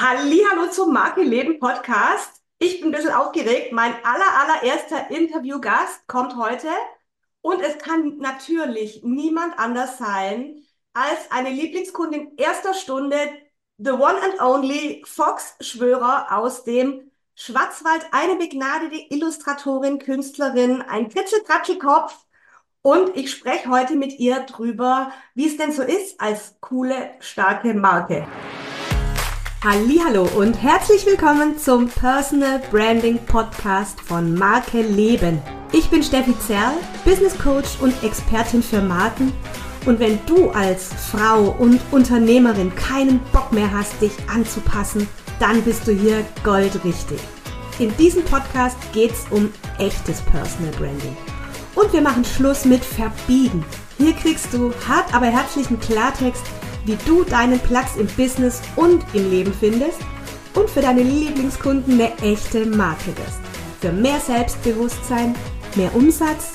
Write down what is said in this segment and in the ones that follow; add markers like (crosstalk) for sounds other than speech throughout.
Hallo zum Marke Leben Podcast. Ich bin ein bisschen aufgeregt. Mein aller, allererster Interviewgast kommt heute und es kann natürlich niemand anders sein als eine Lieblingskundin erster Stunde, the one and only Fox Schwörer aus dem Schwarzwald, eine begnadete Illustratorin, Künstlerin, ein Kritschel-Kratschel-Kopf. Und ich spreche heute mit ihr drüber, wie es denn so ist als coole, starke Marke. Hallo und herzlich willkommen zum Personal Branding Podcast von Marke Leben. Ich bin Steffi Zerl, Business Coach und Expertin für Marken. Und wenn du als Frau und Unternehmerin keinen Bock mehr hast, dich anzupassen, dann bist du hier goldrichtig. In diesem Podcast geht es um echtes Personal Branding. Und wir machen Schluss mit Verbiegen. Hier kriegst du hart aber herzlichen Klartext wie du deinen Platz im Business und im Leben findest und für deine Lieblingskunden eine echte Marke wirst. Für mehr Selbstbewusstsein, mehr Umsatz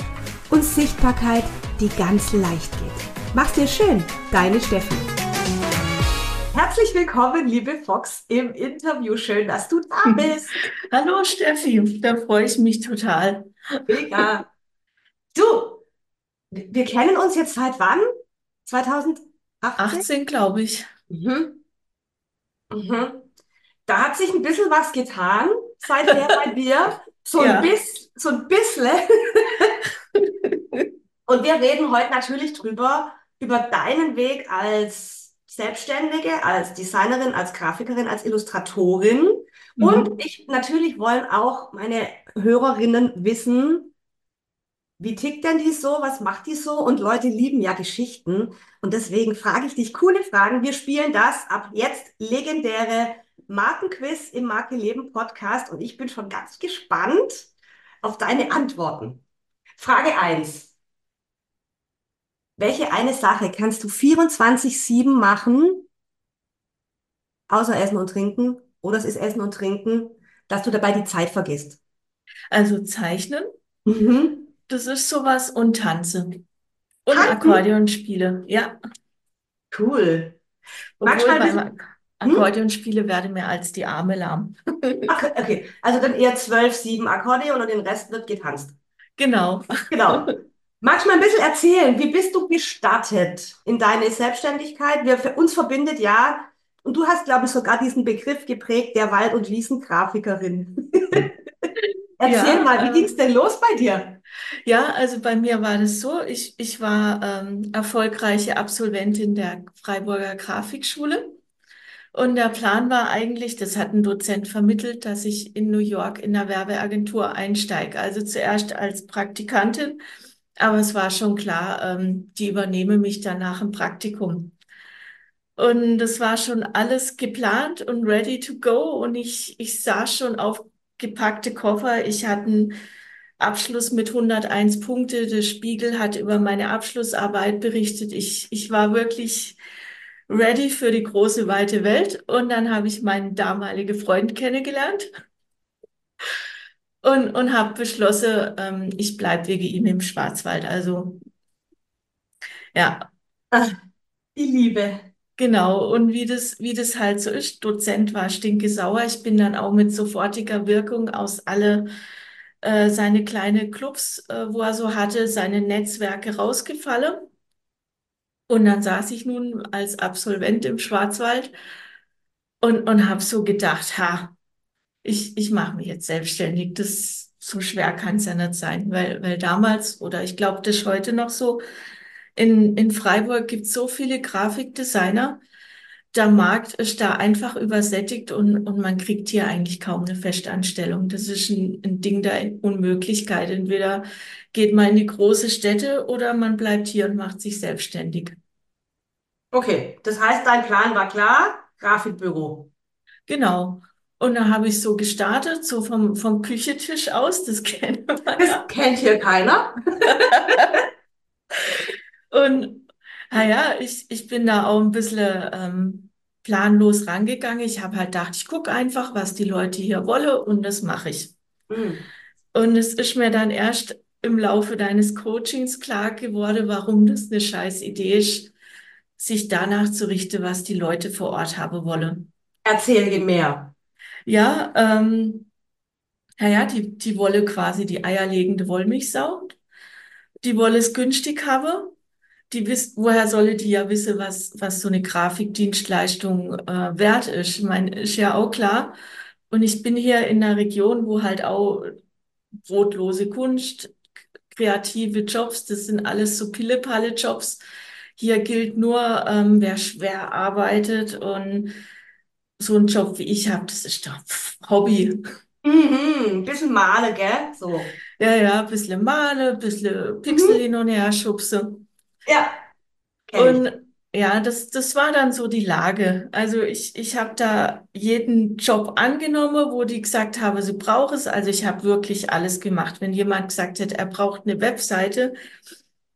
und Sichtbarkeit, die ganz leicht geht. Mach's dir schön, deine Steffi. Herzlich willkommen, liebe Fox, im Interview. Schön, dass du da bist. (laughs) Hallo Steffi, da freue ich mich total. Mega. Du, wir kennen uns jetzt seit wann? 2000 18, 18 glaube ich. Mhm. Mhm. Da hat sich ein bisschen was getan seither bei (laughs) dir. So ein, ja. Biss, so ein bisschen. (laughs) Und wir reden heute natürlich drüber, über deinen Weg als Selbstständige, als Designerin, als Grafikerin, als Illustratorin. Mhm. Und ich natürlich wollen auch meine Hörerinnen wissen, wie tickt denn die so? Was macht die so? Und Leute lieben ja Geschichten. Und deswegen frage ich dich coole Fragen. Wir spielen das ab jetzt legendäre Markenquiz im Marke Leben Podcast. Und ich bin schon ganz gespannt auf deine Antworten. Frage 1. Welche eine Sache kannst du 24-7 machen, außer Essen und Trinken? Oder es ist Essen und Trinken, dass du dabei die Zeit vergisst? Also zeichnen. Mhm. Das ist sowas und tanze. Und Tanzen? Akkordeon spiele, ja. Cool. Obwohl beim? Akkordeon spiele werde mir als die Arme lahm. (laughs) Ach, okay, also dann eher zwölf, sieben Akkordeon und den Rest wird getanzt. Genau. Genau. Magst du mal ein bisschen erzählen, wie bist du gestartet in deine Selbstständigkeit? Wir, für uns verbindet ja, und du hast, glaube ich, sogar diesen Begriff geprägt, der Wald- und Wiesengrafikerin. (laughs) (laughs) Erzähl ja, mal, wie ging es denn los bei dir? Ja, also bei mir war das so, ich, ich war ähm, erfolgreiche Absolventin der Freiburger Grafikschule. Und der Plan war eigentlich, das hat ein Dozent vermittelt, dass ich in New York in der Werbeagentur einsteige. Also zuerst als Praktikantin, aber es war schon klar, ähm, die übernehme mich danach im Praktikum. Und das war schon alles geplant und ready to go. Und ich, ich saß schon auf gepackte Koffer. Ich hatte einen Abschluss mit 101 Punkte. Der Spiegel hat über meine Abschlussarbeit berichtet. Ich, ich war wirklich ready für die große, weite Welt. Und dann habe ich meinen damaligen Freund kennengelernt und, und habe beschlossen, ähm, ich bleibe wegen ihm im Schwarzwald. Also, ja. Ach, die Liebe. Genau, und wie das, wie das halt so ist, Dozent war stinkesauer. Ich bin dann auch mit sofortiger Wirkung aus alle äh, seine kleine Clubs, äh, wo er so hatte, seine Netzwerke rausgefallen. Und dann saß ich nun als Absolvent im Schwarzwald und, und habe so gedacht, ha, ich, ich mache mich jetzt selbstständig. Das so schwer kann es ja nicht sein, weil, weil damals, oder ich glaube, das ist heute noch so, in, in Freiburg gibt es so viele Grafikdesigner. Der Markt ist da einfach übersättigt und, und man kriegt hier eigentlich kaum eine Festanstellung. Das ist ein, ein Ding der Unmöglichkeit. Entweder geht man in die große Städte oder man bleibt hier und macht sich selbstständig. Okay, das heißt, dein Plan war klar, Grafikbüro. Genau. Und da habe ich so gestartet, so vom, vom Küchentisch aus, das (laughs) kennt man. Das kennt hier keiner. (laughs) Und naja, ich, ich bin da auch ein bisschen ähm, planlos rangegangen. Ich habe halt gedacht, ich gucke einfach, was die Leute hier wollen und das mache ich. Mhm. Und es ist mir dann erst im Laufe deines Coachings klar geworden, warum das eine scheiß Idee ist, sich danach zu richten, was die Leute vor Ort haben wollen. Erzähl mehr. Ja, ähm, naja, die, die wolle quasi die eierlegende Wollmilchsau. Die wolle es günstig haben. Die wisst, woher solle die ja wissen, was, was so eine Grafikdienstleistung äh, wert ist? Ich meine, ist ja auch klar. Und ich bin hier in einer Region, wo halt auch brotlose Kunst, kreative Jobs, das sind alles so Pille-Palle-Jobs. Hier gilt nur, ähm, wer schwer arbeitet und so ein Job wie ich habe, das ist doch Hobby. Mhm, ein bisschen Male, gell? So. Ja, ja, ein bisschen male, ein bisschen Pixel Mhm. hin und her schubse. Ja. Und ja, das, das war dann so die Lage. Also ich, ich habe da jeden Job angenommen, wo die gesagt haben, sie brauchen es. Also ich habe wirklich alles gemacht. Wenn jemand gesagt hat, er braucht eine Webseite,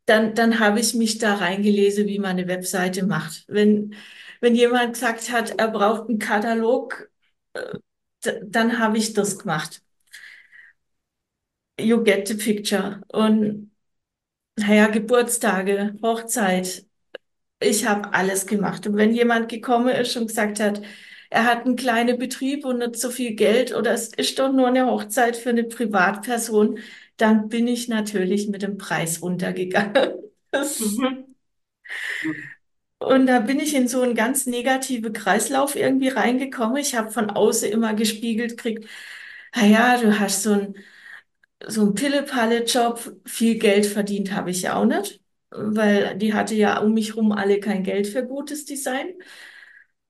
dann, dann habe ich mich da reingelesen, wie man eine Webseite macht. Wenn, wenn jemand gesagt hat, er braucht einen Katalog, äh, dann habe ich das gemacht. You get the picture. Und naja, Geburtstage, Hochzeit, ich habe alles gemacht. Und wenn jemand gekommen ist und gesagt hat, er hat einen kleinen Betrieb und nicht so viel Geld oder es ist doch nur eine Hochzeit für eine Privatperson, dann bin ich natürlich mit dem Preis runtergegangen. (laughs) Mhm. Und da bin ich in so einen ganz negativen Kreislauf irgendwie reingekommen. Ich habe von außen immer gespiegelt gekriegt, naja, du hast so ein so ein Pille-Palle-Job, viel Geld verdient habe ich ja auch nicht, weil die hatte ja um mich rum alle kein Geld für gutes Design.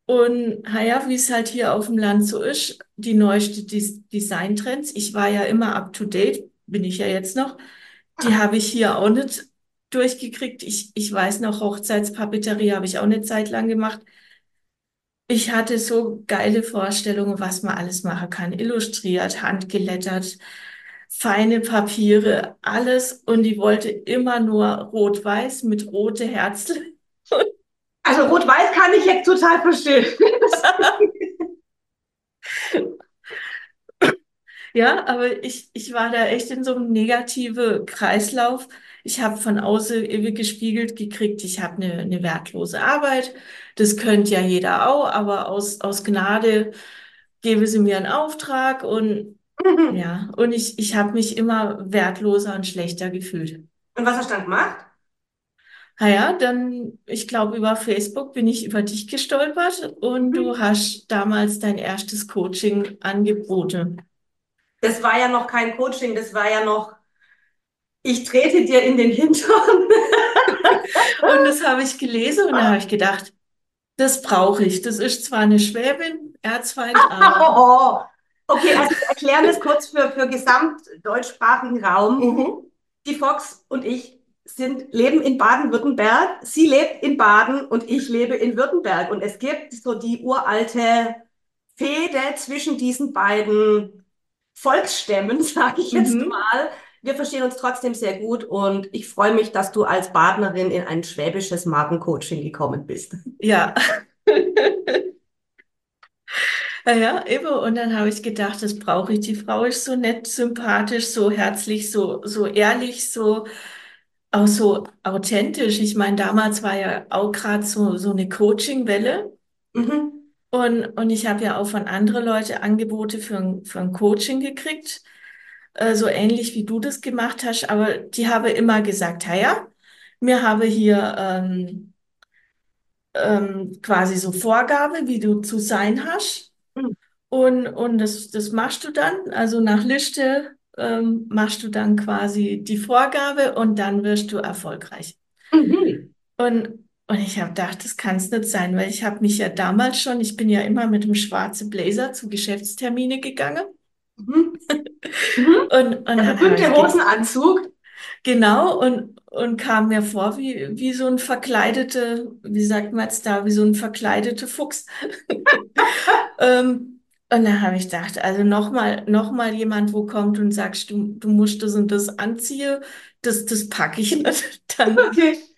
Und naja, wie es halt hier auf dem Land so ist, die neueste Des Designtrends, ich war ja immer up to date, bin ich ja jetzt noch, die habe ich hier auch nicht durchgekriegt. Ich, ich weiß noch, Hochzeitspapeterie habe ich auch eine Zeit lang gemacht. Ich hatte so geile Vorstellungen, was man alles machen kann. Illustriert, handgelettert, feine Papiere, alles. Und die wollte immer nur rot-weiß mit rote Herzen. Also Rot-Weiß kann ich jetzt total verstehen. Ja, aber ich, ich war da echt in so einem negativen Kreislauf. Ich habe von außen gespiegelt gekriegt, ich habe eine, eine wertlose Arbeit. Das könnte ja jeder auch, aber aus, aus Gnade gebe sie mir einen Auftrag Und ja, und ich, ich habe mich immer wertloser und schlechter gefühlt. was hast du dann gemacht? Naja, dann, ich glaube, über Facebook bin ich über dich gestolpert und du Mhm. hast damals dein erstes Coaching angeboten. Das war ja noch kein Coaching, das war ja noch, ich trete dir in den Hintern. (laughs) Und das habe ich gelesen und da habe ich gedacht, das brauche ich. Das ist zwar eine Schwäbin, Erzfeind, aber (laughs) Oh, okay, also wir erklären das kurz für, für gesamtdeutschsprachigen Raum. mhm. Die Fox und ich sind, leben in Baden-Württemberg. Sie lebt in Baden und ich lebe in Württemberg. Und es gibt so die uralte Fehde zwischen diesen beiden Volksstämmen, (laughs) sage ich jetzt Mhm. mal. Wir verstehen uns trotzdem sehr gut und ich freue mich, dass du als Partnerin in ein schwäbisches Markencoaching gekommen bist. Ja. (laughs) Ja, ja, eben. Und dann habe ich gedacht, das brauche ich. Die Frau ist so nett, sympathisch, so herzlich, so, so ehrlich, so auch so authentisch. Ich meine, damals war ja auch gerade so, so eine Coaching-Welle. Mhm. Und, und ich habe ja auch von anderen Leuten Angebote für ein, für ein Coaching gekriegt, äh, so ähnlich wie du das gemacht hast. Aber die haben immer gesagt, ja, mir habe hier ähm, ähm, quasi so Vorgabe, wie du zu sein hast. Und, und das, das machst du dann, also nach Liste ähm, machst du dann quasi die Vorgabe und dann wirst du erfolgreich. Mhm. Und, und ich habe gedacht, das kann es nicht sein, weil ich habe mich ja damals schon, ich bin ja immer mit dem schwarzen Blazer zu Geschäftstermine gegangen. Mhm. (laughs) Und, und Der berühmte ich ge Hosenanzug. genau und, und kam mir vor wie, wie so ein verkleidete, wie sagt man jetzt da, wie so ein verkleidete Fuchs. (laughs) (laughs) Ähm, und dann habe ich gedacht, also nochmal, noch mal jemand, wo kommt und sagst, du, du musst das und das anziehen, das, das packe ich (laughs) nicht. Dann Okay.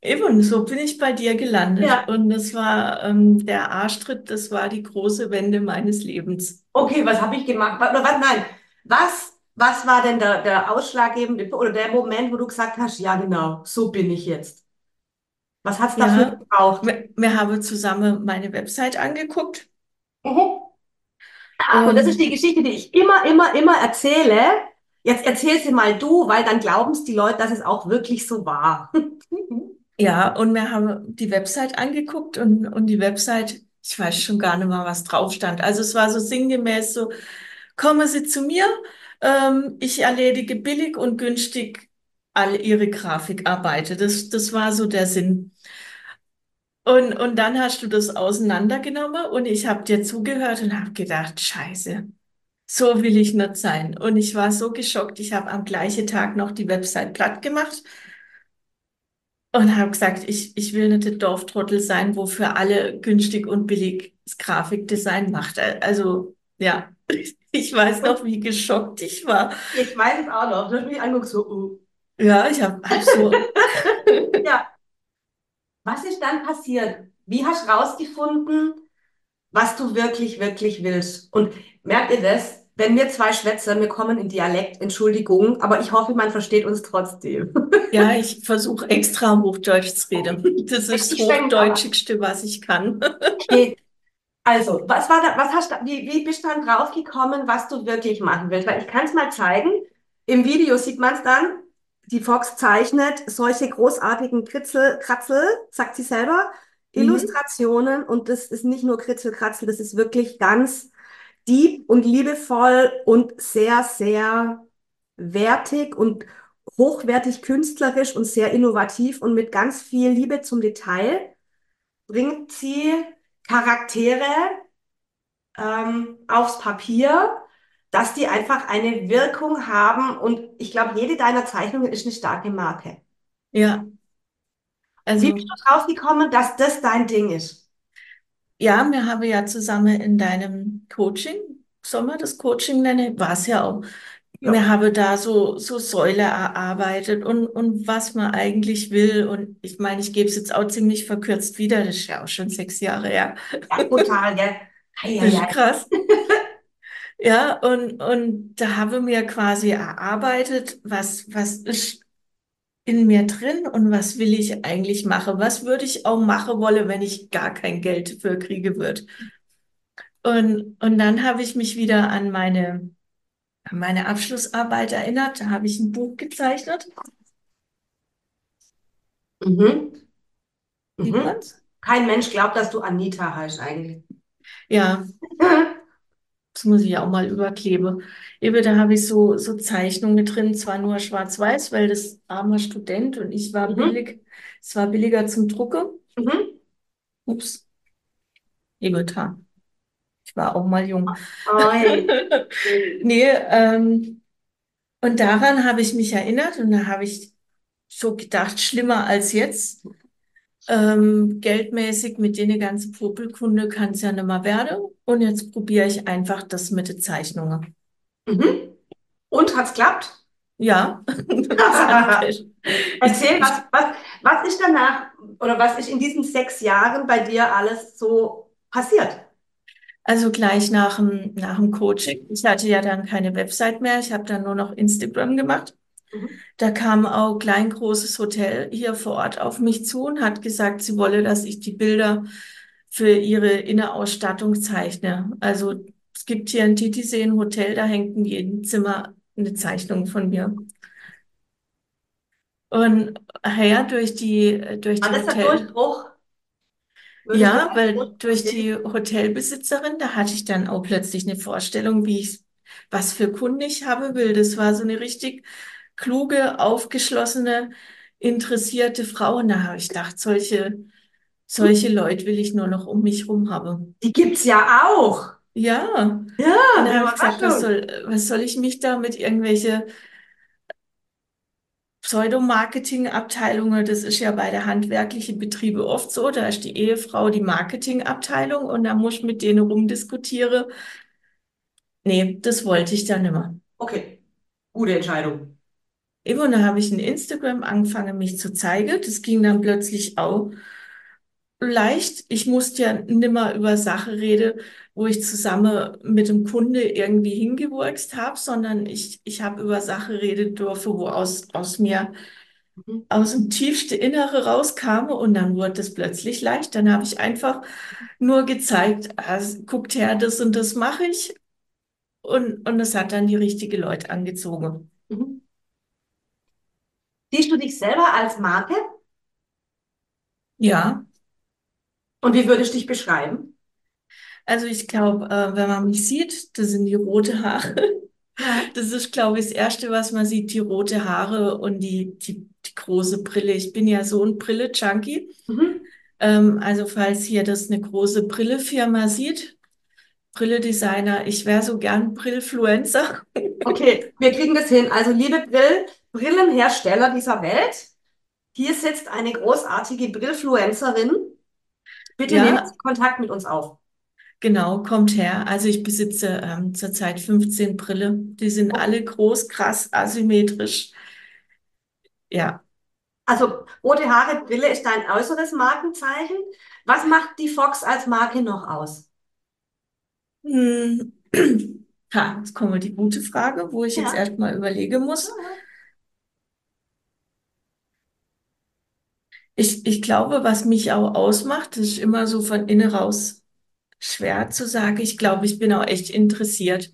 eben, so bin ich bei dir gelandet. Ja. Und das war ähm, der Arschtritt, das war die große Wende meines Lebens. Okay, was habe ich gemacht? Oder was? Nein. Was, was war denn der, der ausschlaggebende oder der Moment, wo du gesagt hast, ja, genau, so bin ich jetzt? Was hat es dafür Ja, gebraucht? wir, wir haben zusammen meine Website angeguckt Mhm. Ach, und das ist die Geschichte, die ich immer, immer, immer erzähle. Jetzt erzähl sie mal du, weil dann glauben es die Leute, dass es auch wirklich so war. (laughs) ja, und wir haben die Website angeguckt und, und die Website, ich weiß schon gar nicht mehr, was drauf stand. Also es war so sinngemäß so, kommen Sie zu mir, ähm, ich erledige billig und günstig all Ihre Grafikarbeiten. Das, das war so der Sinn. Und, und dann hast du das auseinandergenommen und ich habe dir zugehört und habe gedacht, Scheiße, so will ich nicht sein. Und ich war so geschockt, ich habe am gleichen Tag noch die Website platt gemacht und habe gesagt, ich, ich will nicht der Dorftrottel sein, wo für alle günstig und billig das Grafikdesign macht. Also ja, (laughs) ich weiß noch, wie geschockt ich war. Ich weiß es auch noch. Du hast mich angeguckt, so, uh. Ja, ich habe hab hab so, (laughs) Ja, was ist dann passiert? Wie hast du rausgefunden, was du wirklich, wirklich willst? Und merkt ihr das? Wenn wir zwei schwätzen, wir kommen in Dialekt, Entschuldigung, aber ich hoffe, man versteht uns trotzdem. (laughs) ja, ich versuche extra Hochdeutsch zu reden. (laughs) Das ist das Hochdeutschigste, was ich kann. (laughs) okay, Also, was war da, was hast du, wie, wie bist du dann draufgekommen, was du wirklich machen willst? Weil ich kann es mal zeigen. Im Video sieht man es dann. Die Fox zeichnet solche großartigen Kritzel, Kratzel, sagt sie selber, Mhm. Illustrationen. Und das ist nicht nur Kritzel, Kratzel, das ist wirklich ganz deep und liebevoll und sehr, sehr wertig und hochwertig künstlerisch und sehr innovativ und mit ganz viel Liebe zum Detail bringt sie Charaktere ähm, aufs Papier, dass die einfach eine Wirkung haben. Und ich glaube, jede deiner Zeichnungen ist eine starke Marke. Ja, Wie bist also du drauf gekommen, dass das dein Ding ist? ja, wir haben ja zusammen in deinem Coaching, soll man das Coaching nennen? War es ja auch. Ja. Wir haben da so, so Säule erarbeitet und, und was man eigentlich will. Und ich meine, ich gebe es jetzt auch ziemlich verkürzt wieder. Das ist ja auch schon sechs Jahre her. Ja, total, gell? Das ist Eieiei. krass. (laughs) Ja, und, und da haben wir quasi erarbeitet, was, was ist in mir drin und was will ich eigentlich machen? Was würde ich auch machen wollen, wenn ich gar kein Geld für kriege würde? Und, und dann habe ich mich wieder an meine, an meine Abschlussarbeit erinnert. Da habe ich ein Buch gezeichnet. Mhm. Mhm. Kein Mensch glaubt, dass du Anita heißt eigentlich. Ja, (laughs) das muss ich auch mal überkleben. Eben, da habe ich so, so Zeichnungen drin, zwar nur schwarz-weiß, weil das armer Student und ich war Mhm. billig, es war billiger zum Drucken. Mhm. Ups, eben da. Ich war auch mal jung. Oi. (laughs) Nee, ähm, und daran habe ich mich erinnert und da habe ich so gedacht, schlimmer als jetzt. Ähm, geldmäßig mit denen ganzen Popelkunde kann es ja nicht mehr werden. Und jetzt probiere ich einfach das mit den Zeichnungen. Mhm. Und hat's klappt? Ja, (laughs) Erzähl, was, ich, was, was ist danach oder was ist in diesen sechs Jahren bei dir alles so passiert? also gleich nach dem, nach dem Coaching. Ich hatte ja dann keine Website mehr. Ich habe dann nur noch Instagram gemacht. Mhm. Da kam auch klein großes Hotel hier vor Ort auf mich zu und hat gesagt, sie wolle, dass ich die Bilder für ihre Innerausstattung zeichne. Also es gibt hier in Titisee ein Hotel, da hängt in jedem Zimmer eine Zeichnung von mir. Und ja, durch die, durch die das der Hotel, Durchbruch? Würdest du ja, weil durch die Hotelbesitzerin, da hatte ich dann auch plötzlich eine Vorstellung, wie ich, was für Kunden ich haben will. Das war so eine richtig kluge, aufgeschlossene, interessierte Frau. Und da habe ich gedacht, solche, solche Leute will ich nur noch um mich rum haben. Die gibt's ja auch. Ja. Ja, Und da habe ich gesagt, was soll, was soll ich mich da mit irgendwelche Pseudomarketingabteilungen, das ist ja bei der handwerklichen Betriebe oft so, da ist die Ehefrau die Marketingabteilung und da muss ich mit denen rumdiskutieren. Nee, das wollte ich dann nicht mehr. Okay, gute Entscheidung. Eben, und da habe ich in Instagram angefangen, mich zu zeigen. Das ging dann plötzlich auch leicht. Ich musste ja nimmer über Sachen reden, wo ich zusammen mit dem Kunde irgendwie hingewurkst habe, sondern ich, ich habe über Sachen reden dürfen, wo aus, aus mir Mhm. aus dem tiefsten Innere rauskam und dann wurde es plötzlich leicht. Dann habe ich einfach nur gezeigt, also, guckt her, das und das mache ich und, und es hat dann die richtigen Leute angezogen. Mhm. Siehst du dich selber als Marke? Ja, Und wie würdest du dich beschreiben? also ich glaube, äh, wenn man mich sieht, das sind die rote Haare. Das ist, glaube ich, das Erste, was man sieht, die rote Haare und die, die, die große Brille. Ich bin ja so ein Brille-Junkie. Mhm. Ähm, also falls hier das eine große Brillefirma sieht, Brille-Designer, ich wäre so gern Brillfluencer. Okay, wir kriegen das hin. Also, liebe Brill Brillenhersteller dieser Welt, hier sitzt eine großartige Brillfluencerin. Bitte nehmt Ja, Kontakt mit uns auf. genau, kommt her. Also ich besitze ähm, zurzeit 15 Brille. Die sind alle groß, krass, asymmetrisch. Ja. Also, rote Haare, Brille ist dein äußeres Markenzeichen. Was macht die Fox als Marke noch aus? Hm. (clears throat) Ha, jetzt kommt mal die gute Frage, wo ich jetzt Ja. erstmal überlegen muss. Ich, ich glaube, was mich auch ausmacht, das ist immer so von innen raus schwer zu sagen. Ich glaube, ich bin auch echt interessiert.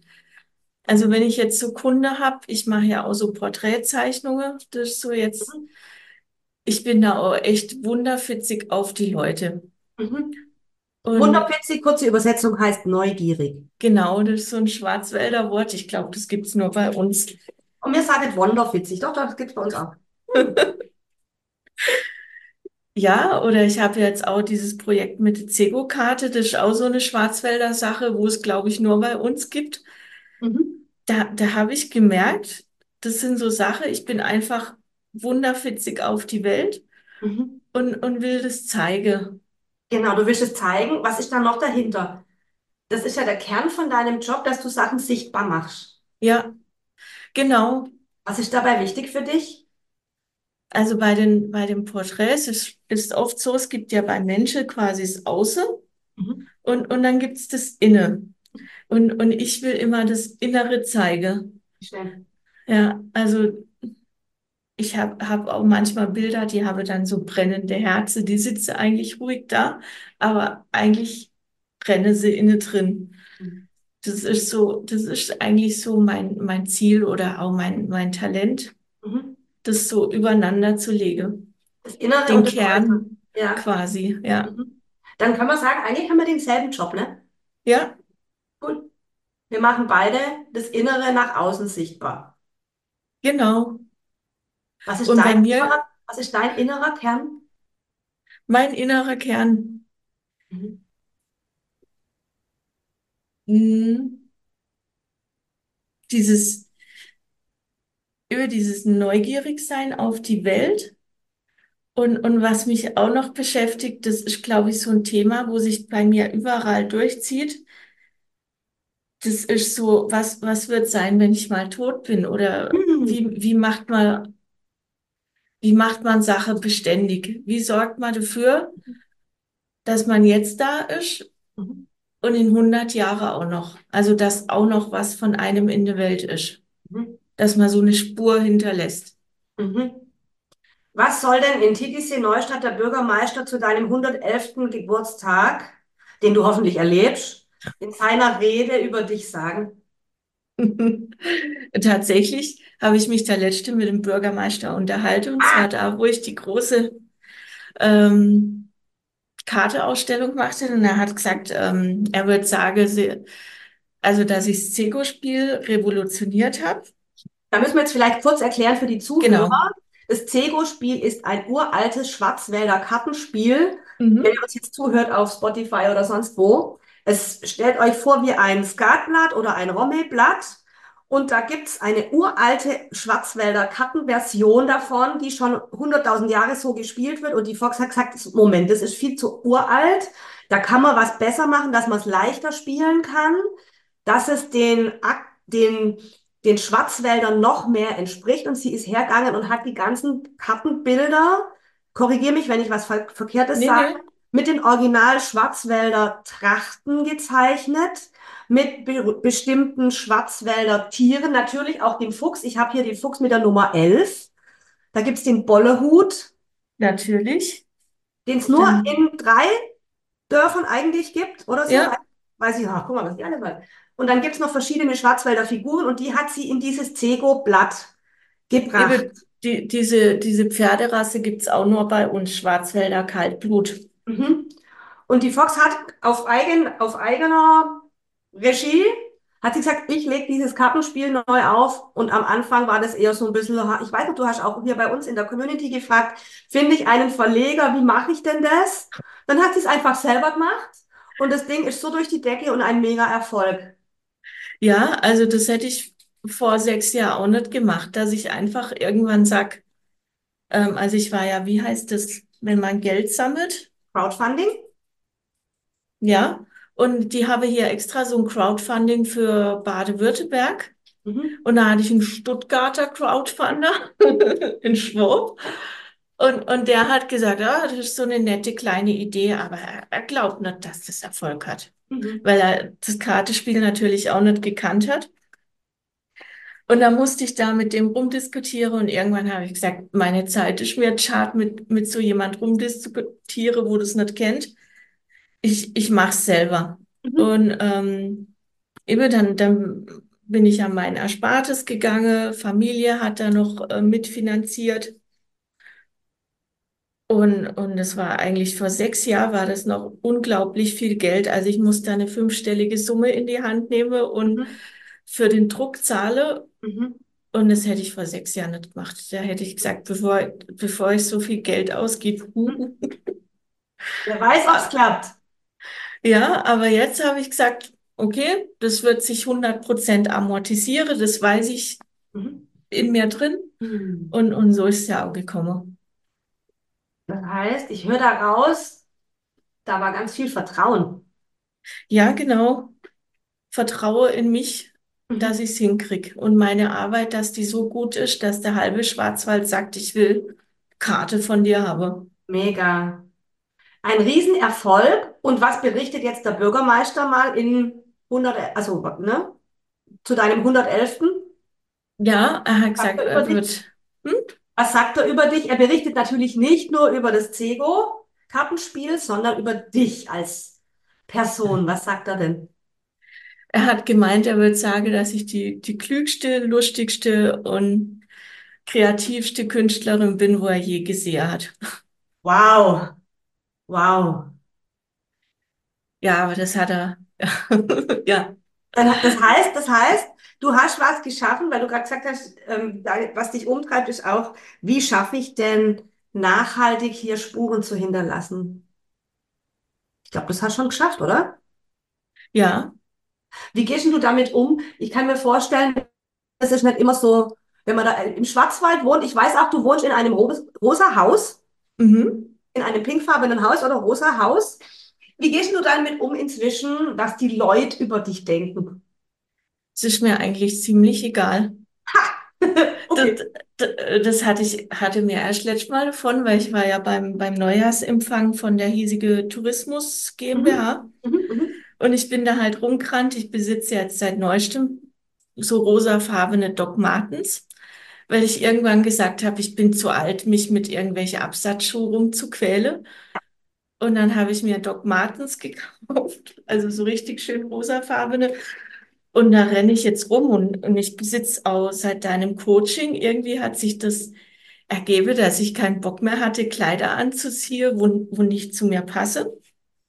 Also wenn ich jetzt so Kunde habe, ich mache ja auch so Porträtzeichnungen, das ist so jetzt, Mhm. ich bin da auch echt wunderfitzig auf die Leute. Mhm. Und Wunderpitzi, kurze Übersetzung heißt neugierig. genau, das ist so ein Schwarzwälder Wort. Ich glaube, das gibt's nur bei uns. Und wir sagen wonderfitzig. Doch, doch, das gibt's bei uns auch. (laughs) Ja, oder ich habe jetzt auch dieses Projekt mit der Zego-Karte, das ist auch so eine Schwarzwälder Sache, wo es, glaube ich, nur bei uns gibt. Mhm. Da, da habe ich gemerkt, das sind so Sachen, ich bin einfach wunderfitzig auf die Welt Mhm. und, und will das zeigen. Genau, du willst es zeigen. Was ist da noch dahinter? Das ist ja der Kern von deinem Job, dass du Sachen sichtbar machst. Ja, genau. Was ist dabei wichtig für dich? Also bei den, bei den Porträts ist, ist oft so, es gibt ja bei Menschen quasi das Außen Mhm. und, und dann gibt es das Inne. Und, und ich will immer das Innere zeigen. Schnell. Ja, also ich habe hab auch manchmal Bilder, die haben dann so brennende Herzen, die sitzen eigentlich ruhig da, aber eigentlich brennen sie innen drin. Mhm. Das ist so, das ist eigentlich so mein, mein Ziel oder auch mein, mein Talent, Mhm. Das so übereinander zu legen. Das Innere Den und. Kern Ja. quasi, ja. Mhm. Dann können wir sagen, eigentlich haben wir denselben Job, ne? Ja, Gut. Wir machen beide das Innere nach außen sichtbar. genau. Was ist Und dein mir, innerer, was ist dein innerer Kern? mein innerer Kern, Mhm. mh, dieses, über dieses Neugierigsein auf die Welt. Und, und was mich auch noch beschäftigt, das ist, glaube ich, so ein Thema, wo sich bei mir überall durchzieht. Das ist so, was, was wird sein, wenn ich mal tot bin? Oder Mhm. wie, wie macht man, wie macht man Sache beständig? Wie sorgt man dafür, dass man jetzt da ist Mhm. und in 100 Jahren auch noch? Also, dass auch noch was von einem in der Welt ist. Dass man so eine Spur hinterlässt. Mhm. Was soll denn in Titisee Neustadt der Bürgermeister zu deinem 111. Geburtstag, den du hoffentlich erlebst, in seiner Rede über dich sagen? (laughs) Tatsächlich habe ich mich da letzte mit dem Bürgermeister unterhalten, und zwar da, wo ich die große ähm, Karteausstellung machte. Und er hat gesagt, ähm, er wird sagen, also dass ich das Zego-Spiel revolutioniert habe. Da müssen wir jetzt vielleicht kurz erklären für die Zuhörer. Genau. Das Zego-Spiel ist ein uraltes Schwarzwälder Kartenspiel. Wenn Mhm. ihr uns jetzt zuhört auf Spotify oder sonst wo, es stellt euch vor wie ein Skatblatt oder ein Rommelblatt. Und da gibt's eine uralte Schwarzwälder Kartenversion davon, die schon 100.000 Jahre so gespielt wird. Und die Fox hat gesagt, Moment, das ist viel zu uralt. Da kann man was besser machen, dass man es leichter spielen kann, dass es den, den, den Schwarzwäldern noch mehr entspricht. Und sie ist hergegangen und hat die ganzen Kartenbilder, korrigiere mich, wenn ich was ver Verkehrtes Nee, sage, nee. mit den Original Schwarzwälder Trachten gezeichnet, mit be bestimmten Schwarzwälder Tieren, natürlich auch dem Fuchs. Ich habe hier den Fuchs mit der Nummer 11. Da gibt es den Bollehut, Natürlich. den es nur Dann, in drei Dörfern eigentlich gibt oder so. ja, Weiß ich, ach, guck mal, was die alle wollen. Und dann gibt es noch verschiedene Schwarzwälder Figuren und die hat sie in dieses Zego-Blatt gebracht. die, diese, diese Pferderasse gibt's auch nur bei uns, Schwarzwälder Kaltblut. Mhm. Und die Fox hat auf, eigen, auf eigener Regie, hat sie gesagt, ich lege dieses Kartenspiel neu auf. Und am Anfang war das eher so ein bisschen, ich weiß nicht, du hast auch hier bei uns in der Community gefragt, finde ich einen Verleger, wie mache ich denn das? Dann hat sie es einfach selber gemacht. Und das Ding ist so durch die Decke und ein mega Erfolg. Ja, also das hätte ich vor sechs Jahren auch nicht gemacht, dass ich einfach irgendwann sag, ähm, also ich war ja, wie heißt das, wenn man Geld sammelt? Crowdfunding? Ja. Und die habe hier extra so ein Crowdfunding für Baden-Württemberg. Mhm. Und da hatte ich einen Stuttgarter Crowdfunder, (laughs) in Schwab. Und, und der hat gesagt, ah, das ist so eine nette kleine Idee, aber er, er glaubt nicht, dass das Erfolg hat, Mhm. weil er das Kartenspiel natürlich auch nicht gekannt hat. Und da musste ich da mit dem rumdiskutieren und irgendwann habe ich gesagt, meine Zeit ist mir schad, mit, mit so jemand rumdiskutiere, wo das nicht kennt. Ich, ich mache es selber. Mhm. Und ähm, eben dann, dann bin ich an mein Erspartes gegangen, Familie hat da noch äh, mitfinanziert. Und, und das war eigentlich vor sechs Jahren war das noch unglaublich viel Geld. Also ich musste eine fünfstellige Summe in die Hand nehmen und Mhm. für den Druck zahle. Mhm. Und das hätte ich vor sechs Jahren nicht gemacht. Da hätte ich gesagt, bevor, bevor ich so viel Geld ausgebe. Wer weiß, ob es klappt. Ja, aber jetzt habe ich gesagt, okay, das wird sich hundert Prozent amortisieren. Das weiß ich Mhm. in mir drin. Mhm. Und, und so ist es ja auch gekommen. Das heißt, ich höre da raus, da war ganz viel Vertrauen. Ja, genau. Vertraue in mich, dass Mhm. ich es hinkriege. Und meine Arbeit, dass die so gut ist, dass der halbe Schwarzwald sagt, ich will Karte von dir haben. Mega. Ein Riesenerfolg. Und was berichtet jetzt der Bürgermeister mal in 100, also, ne, zu deinem 111.? Ja, er hat gesagt, er wird. Hm? Was sagt er über dich? Er berichtet natürlich nicht nur über das Zego-Kartenspiel, sondern über dich als Person. Was sagt er denn? Er hat gemeint, er wird sagen, dass ich die, die klügste, lustigste und kreativste Künstlerin bin, wo er je gesehen hat. Wow, wow. Ja, aber das hat er. (laughs) Ja, das heißt, das heißt, du hast was geschaffen, weil du gerade gesagt hast, ähm, da, was dich umtreibt, ist auch, wie schaffe ich denn nachhaltig hier Spuren zu hinterlassen? Ich glaube, das hast du schon geschafft, oder? ja. Wie gehst du damit um? Ich kann mir vorstellen, das ist nicht immer so, wenn man da im Schwarzwald wohnt. Ich weiß auch, du wohnst in einem ro rosa Haus, Mhm. in einem pinkfarbenen Haus oder rosa Haus. Wie gehst du damit um inzwischen, was die Leute über dich denken? Es ist mir eigentlich ziemlich egal. Das, (laughs) Okay. das, das hatte ich, hatte mir erst letztes Mal davon, weil ich war ja beim, beim Neujahrsempfang von der hiesige Tourismus Mhm. GmbH. Mhm. Mhm. Und ich bin da halt rumgerannt. Ich besitze jetzt seit neuestem so rosafarbene Doc Martens, weil ich irgendwann gesagt habe, ich bin zu alt, mich mit irgendwelchen Absatzschuhen rumzuquälen. Und dann habe ich mir Doc Martens gekauft, also so richtig schön rosafarbene. Und da renne ich jetzt rum und, und ich besitze auch seit deinem Coaching, irgendwie hat sich das ergeben, dass ich keinen Bock mehr hatte, Kleider anzuziehen, wo, wo nicht zu mir passen.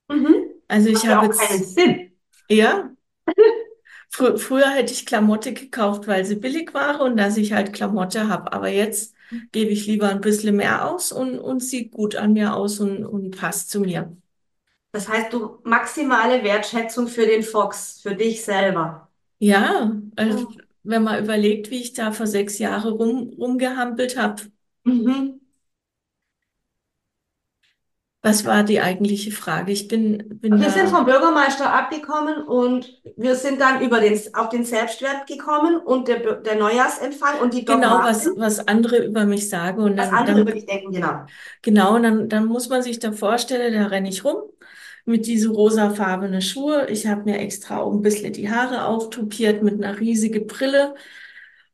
Mhm. Also ich habe auch keinen jetzt, Sinn. ja, (laughs) fr früher hätte ich Klamotte gekauft, weil sie billig waren und dass ich halt Klamotte habe. Aber jetzt gebe ich lieber ein bisschen mehr aus und, und sieht gut an mir aus und, und passt zu mir. Das heißt, du maximale Wertschätzung für den Fox, für dich selber. Ja, also Mhm. wenn man überlegt, wie ich da vor sechs Jahren rum, rumgehampelt habe, Mhm. Was war die eigentliche Frage? Ich bin, bin Wir sind vom da Bürgermeister abgekommen und wir sind dann über den, auf den Selbstwert gekommen und der, Bür- der Neujahrsempfang und die genau, was, Dogmaten, was andere über mich sagen. Und was dann, andere über dann dich denken, genau. genau, und dann, dann muss man sich da vorstellen, da renne ich rum mit diese rosafarbene Schuhe. Ich habe mir extra auch ein bisschen die Haare auftupiert mit einer riesigen Brille.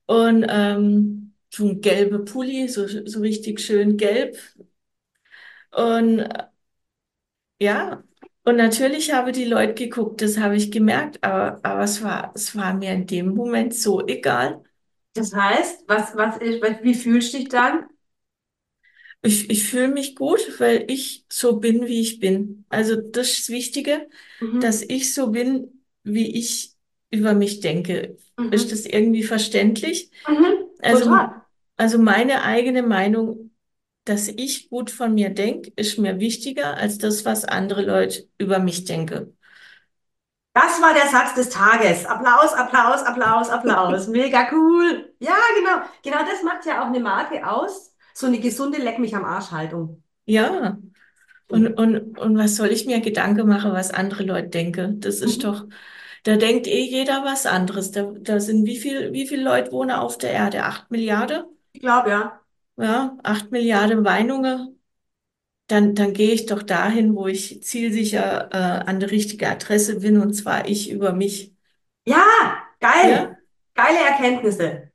Und ähm, so ein gelbe Pulli, so, so richtig schön gelb. Und ja, und natürlich habe die Leute geguckt, das habe ich gemerkt, aber, aber es war, es war mir in dem Moment so egal. Das heißt, was, was, ist- wie fühlst du dich dann? Ich, ich fühle mich gut, weil ich so bin, wie ich bin. Also das ist das Wichtige, dass Mhm. ich so bin, wie ich über mich denke. Ist Mhm. das irgendwie verständlich? Mhm. Also, also meine eigene Meinung, dass ich gut von mir denke, ist mir wichtiger als das, was andere Leute über mich denken. Das war der Satz des Tages. Applaus, Applaus, Applaus, Applaus. (laughs) Mega cool. Ja, genau. Genau das macht ja auch eine Marke aus. So eine gesunde Leck mich am Arsch Haltung. Ja, und, und, und was soll ich mir Gedanken machen, was andere Leute denken? Das ist Mhm. doch, da denkt eh jeder was anderes. Da, da sind wie viel, wie viele Leute wohnen auf der Erde? Acht Milliarden? Ich glaube, ja. Ja, acht Milliarden Meinungen. Dann, dann gehe ich doch dahin, wo ich zielsicher äh, an der richtigen Adresse bin, und zwar ich über mich. Ja, geil. Ja? Geile Erkenntnisse.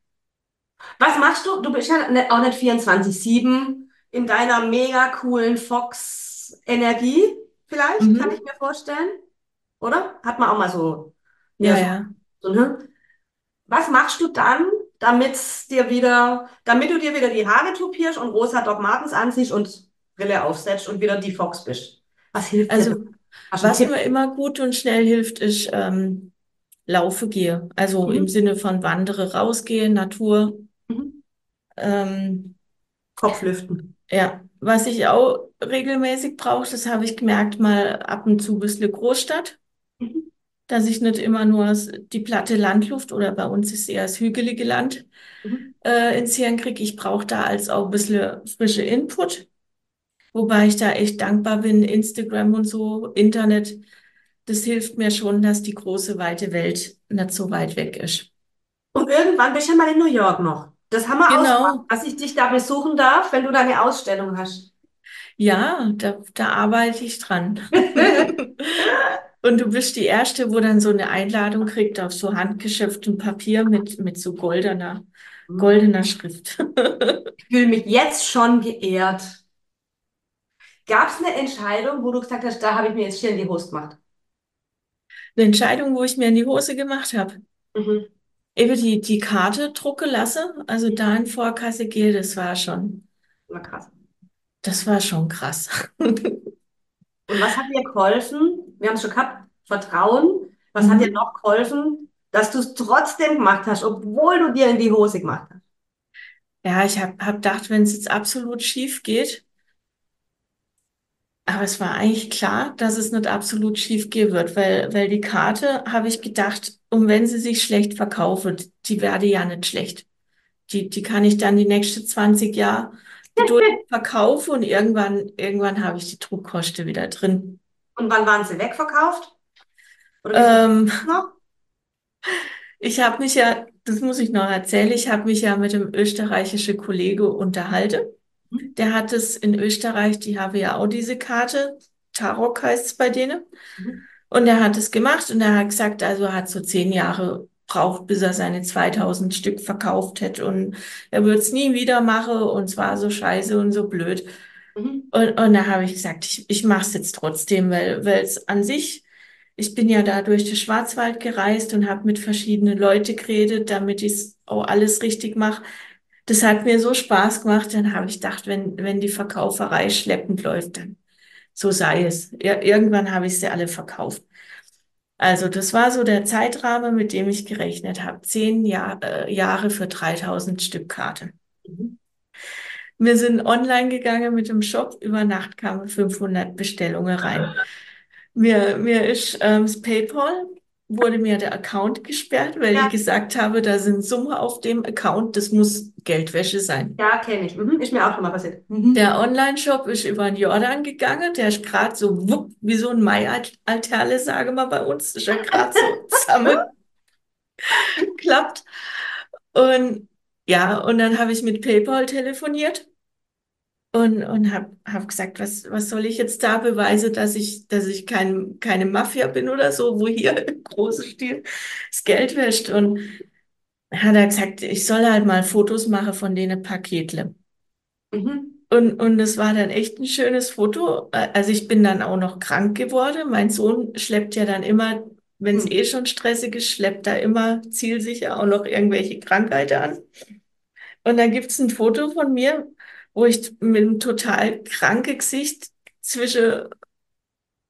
Was machst du? Du bist ja nicht, auch nicht 24/7 in deiner mega coolen Fox-Energie, vielleicht, kann ich Mhm. mir vorstellen. Oder? Hat man auch mal so, Ja, eher so, ja. so, ne? Was machst du dann, damit dir wieder, damit du dir wieder die Haare tupierst und rosa Doc Martens anziehst und Brille aufsetzt und wieder die Fox bist? Was hilft dir? Also, einen was mir immer gut und schnell hilft, ist ähm, Laufe gehe. Also im Mhm. Sinne von wandere, rausgehe, Natur. Mhm. Ähm, Kopflüften. ja, was ich auch regelmäßig brauche, das habe ich gemerkt, mal ab und zu ein bisschen Großstadt, Mhm. dass ich nicht immer nur die platte Landluft oder bei uns ist eher das hügelige Land Mhm. äh, ins Hirn kriege. Ich brauche da als auch ein bisschen frische Input, wobei ich da echt dankbar bin, Instagram und so, Internet. Das hilft mir schon, dass die große, weite Welt nicht so weit weg ist. Und irgendwann bist du ja mal in New York noch. Das haben wir ausgemacht, Genau. dass ich dich da besuchen darf, wenn du da eine Ausstellung hast. Ja, da, da arbeite ich dran. (laughs) Und du bist die Erste, wo dann so eine Einladung kriegt auf so handgeschöpftem Papier mit, mit so goldener, goldener Schrift. (laughs) Ich fühle mich jetzt schon geehrt. Gab es eine Entscheidung, wo du gesagt hast, da habe ich mir jetzt hier in die Hose gemacht? Eine Entscheidung, wo ich mir in die Hose gemacht habe. Mhm. Eben die, die Karte drucken lasse, also da in Vorkasse gehe, das war schon, War krass. das war schon krass. (laughs) Und was hat dir geholfen? Wir haben es schon gehabt, Vertrauen. Was hat dir Mhm. noch geholfen, dass du es trotzdem gemacht hast, obwohl du dir in die Hose gemacht hast? Ja, ich habe hab hab gedacht, wenn es jetzt absolut schief geht, aber es war eigentlich klar, dass es nicht absolut schief gehen wird, weil, weil die Karte, habe ich gedacht, und wenn sie sich schlecht verkauft, die werde ja nicht schlecht. Die, die kann ich dann die nächsten 20 Jahre (laughs) geduldig verkaufen und irgendwann, irgendwann habe ich die Druckkosten wieder drin. Und wann waren sie wegverkauft? Ähm, ich habe mich ja, das muss ich noch erzählen, ich habe mich ja mit dem österreichischen Kollege unterhalten. Der hat es in Österreich, die haben ja auch diese Karte, Tarok heißt es bei denen. Mhm. Und er hat es gemacht und er hat gesagt, also er hat so zehn Jahre braucht, bis er seine 2000 Stück verkauft hätte und er würde es nie wieder machen und es war so scheiße und so blöd. Mhm. Und, und da habe ich gesagt, ich, ich mache es jetzt trotzdem, weil, weil es an sich, ich bin ja da durch den Schwarzwald gereist und habe mit verschiedenen Leuten geredet, damit ich es auch alles richtig mache. Das hat mir so Spaß gemacht, dann habe ich gedacht, wenn, wenn die Verkauferei schleppend läuft, dann so sei es. Ir irgendwann habe ich sie alle verkauft. Also das war so der Zeitrahmen, mit dem ich gerechnet habe. Zehn Jahr, äh, Jahre für 3000 Stück Karte. Mhm. Wir sind online gegangen mit dem Shop. Über Nacht kamen 500 Bestellungen rein. Mir, mir ist ähm, das PayPal, wurde mir der Account gesperrt, weil ich Ja, gesagt habe, da sind Summen auf dem Account, das muss Geldwäsche sein. ja, kenne ich. Mhm. Ist mir auch schon mal passiert. Mhm. Der Online-Shop ist über den Jordan gegangen. Der ist gerade so wupp, wie so ein Mai-Alterle, sage mal bei uns. Ist ja gerade so (laughs) zusammengeklappt. Und ja, und dann habe ich mit PayPal telefoniert und, und habe hab gesagt, was, was soll ich jetzt da beweisen, dass ich, dass ich kein, keine Mafia bin oder so, wo hier (laughs) im großen Stil das Geld wäscht. Und hat er gesagt, ich soll halt mal Fotos machen von denen Paketle. Mhm. Und, und es war dann echt ein schönes Foto. Also ich bin dann auch noch krank geworden. Mein Sohn schleppt ja dann immer, wenn es Hm. eh schon stressig ist, schleppt er immer zielsicher auch noch irgendwelche Krankheiten an. Und dann gibt es ein Foto von mir, wo ich mit einem total kranken Gesicht zwischen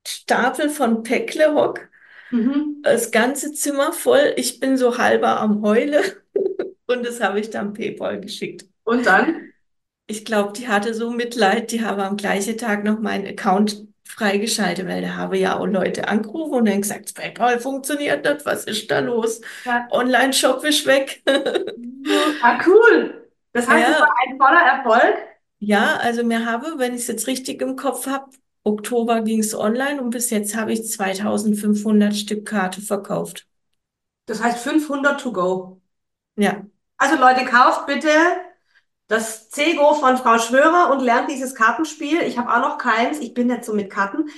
Stapel von Päckle hock, Mhm. das ganze Zimmer voll. Ich bin so halber am Heule (laughs) und das habe ich dann PayPal geschickt. Und dann? Ich glaube, die hatte so Mitleid, die habe am gleichen Tag noch meinen Account freigeschaltet, weil da habe ja auch Leute angerufen und dann gesagt, PayPal funktioniert nicht, was ist da los? Ja. Online-Shop ist weg. Ah, cool. Das heißt, es war Ja, ein voller Erfolg. Ja, also mir habe, wenn ich es jetzt richtig im Kopf habe, Oktober ging es online und bis jetzt habe ich 2500 Stück Karte verkauft. Das heißt 500 to go. Ja, Also Leute, kauft bitte das Cego von Frau Schwörer und lernt dieses Kartenspiel. Ich habe auch noch keins. Ich bin nicht so mit Karten.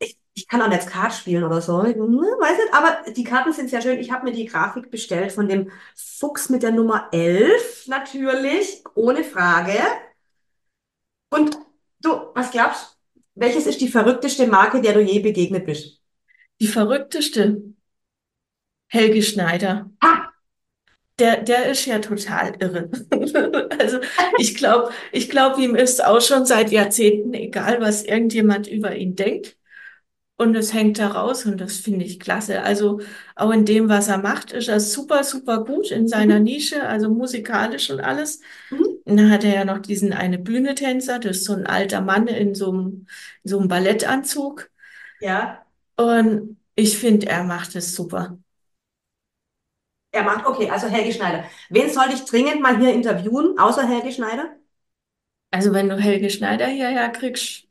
Ich, ich kann auch nicht Skat spielen oder so. Ich, hm, weiß nicht, aber die Karten sind sehr schön. Ich habe mir die Grafik bestellt von dem Fuchs mit der Nummer 11, natürlich, ohne Frage. Und du, was glaubst, welches ist die verrückteste Marke, der du je begegnet bist? die verrückteste, Helge Schneider. Ha! Der, der ist ja total irre. (laughs) Also ich glaube, ich glaube, ihm ist auch schon seit Jahrzehnten egal, was irgendjemand über ihn denkt. Und es hängt da raus und das finde ich klasse. Also auch in dem, was er macht, ist er super, super gut in seiner Mhm. Nische, also musikalisch und alles. Mhm. Dann hat er ja noch diesen eine Bühnetänzer, das ist so ein alter Mann in so einem, in so einem Ballettanzug. Ja, Und ich finde, er macht es super. er macht, okay, also Helge Schneider. Wen soll ich dringend mal hier interviewen, außer Helge Schneider? Also wenn du Helge Schneider hierher kriegst,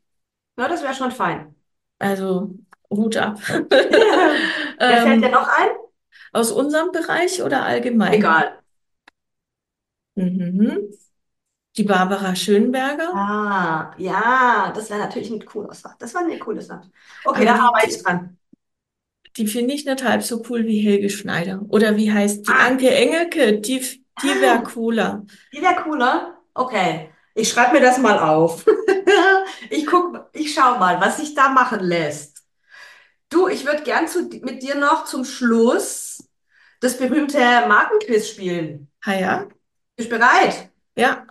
Na, das wäre schon fein. also Hut ab. (laughs) Wer fällt dir Ähm, noch ein? aus unserem Bereich oder allgemein? Egal. Mhm. Die Barbara Schönberger. Ah, ja, das wäre natürlich ein cooler Sache. Das war eine coole Sache. Okay, Aber da die, arbeite ich dran. die finde ich nicht halb so cool wie Helge Schneider. Oder wie heißt die Ah, Anke Engelke? Die, die wäre ah, cooler. die wäre cooler. Okay, ich schreibe mir das mal auf. (laughs) Ich guck, ich schau mal, was sich da machen lässt. Du, ich würde gern zu, mit dir noch zum Schluss das berühmte Markenquiz spielen. Ah ja? Bist du bereit? Ja.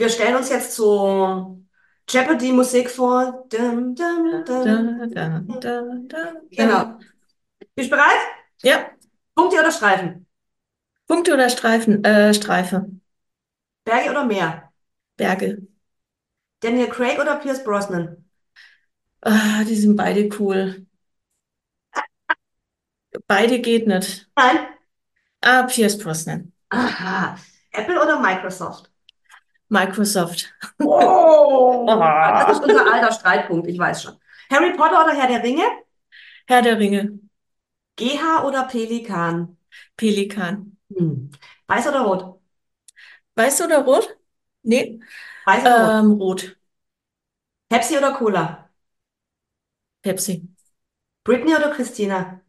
Wir stellen uns jetzt so Jeopardy-Musik vor. Dum, dum, dum. Genau. Bist du bereit? Ja. Punkte oder Streifen? Punkte oder Streifen? Äh, Streife. Berge oder Meer? Berge. Daniel Craig oder Pierce Brosnan? Ah, die sind beide cool. Beide geht nicht. Nein. Ah, Pierce Brosnan. Aha. Apple oder Microsoft? Microsoft. Oh, das ist unser alter Streitpunkt, ich weiß schon. Harry Potter oder Herr der Ringe? Herr der Ringe. GH oder Pelikan? Pelikan. Hm. Weiß oder rot? Weiß oder rot? Nee. Weiß oder rot? Ähm, rot. Pepsi oder Cola? Pepsi. Britney oder Christina?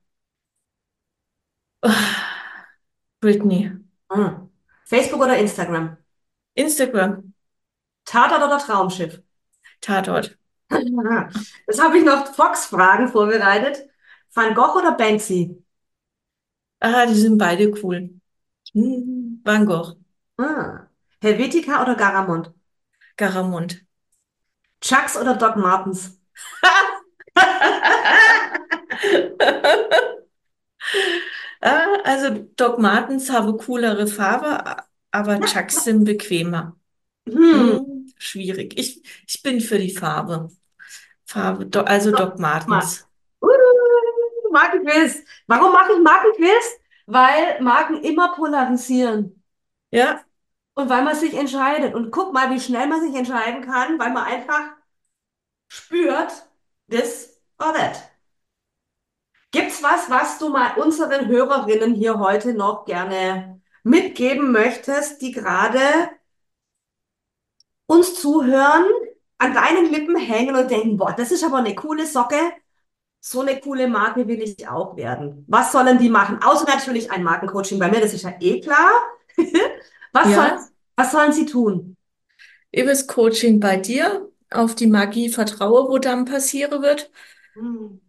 Britney. Hm. Facebook oder Instagram? Instagram. Tatort oder Traumschiff? Tatort. (laughs) Das habe ich noch Fox-Fragen vorbereitet. Van Gogh oder Banksy? Ah, die sind beide cool. Hm, Van Gogh. Ah. Helvetica oder Garamond? Garamond. Chucks oder Doc Martens? (laughs) Ah, also Doc Martens haben coolere Farbe, aber Chucks sind bequemer. Hm. Hm, schwierig. Ich, ich bin für die Farbe. Farbe, Do also Doc Mal. Martens. Uh, Markenquiz. Warum mache ich Markenquiz? Weil Marken immer polarisieren Ja, und weil man sich entscheidet. Und guck mal, wie schnell man sich entscheiden kann, weil man einfach spürt, this or that. Gibt's was, was du mal unseren Hörerinnen hier heute noch gerne mitgeben möchtest, die gerade uns zuhören, an deinen Lippen hängen und denken, boah, das ist aber eine coole Socke. so eine coole Marke will ich auch werden. Was sollen die machen? Außer natürlich ein Markencoaching bei mir, das ist ja eh klar. (laughs) was, soll, Ja, was sollen sie tun? Ibis Coaching bei dir, auf die Magie vertraue, wo dann passieren wird Hm.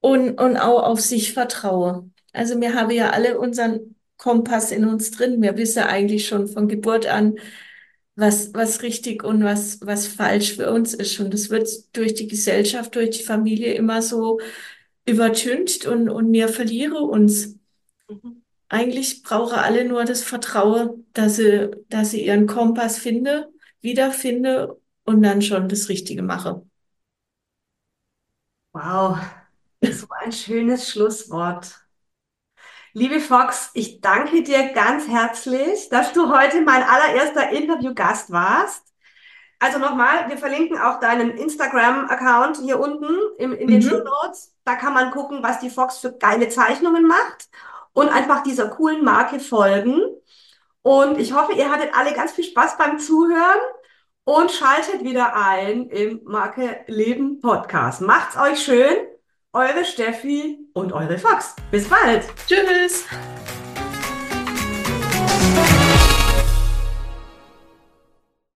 und, und auch auf sich vertraue. Also wir haben ja alle unseren Kompass in uns drin. Wir wissen eigentlich schon von Geburt an, was, was richtig und was, was falsch für uns ist. Und das wird durch die Gesellschaft, durch die Familie immer so übertüncht und, und wir verlieren uns. Mhm. Eigentlich brauchen alle nur das Vertrauen, dass sie, dass sie ihren Kompass finde, wiederfinde und dann schon das Richtige mache. Wow, so ein schönes Schlusswort. Liebe Fox, ich danke dir ganz herzlich, dass du heute mein allererster Interviewgast warst. Also nochmal, wir verlinken auch deinen Instagram-Account hier unten im, in den Show Mhm. Notes. Da kann man gucken, was die Fox für geile Zeichnungen macht und einfach dieser coolen Marke folgen. Und ich hoffe, ihr hattet alle ganz viel Spaß beim Zuhören und schaltet wieder ein im Marke Leben Podcast. Macht's euch schön, eure Steffi und eure Fox. Bis bald. Tschüss.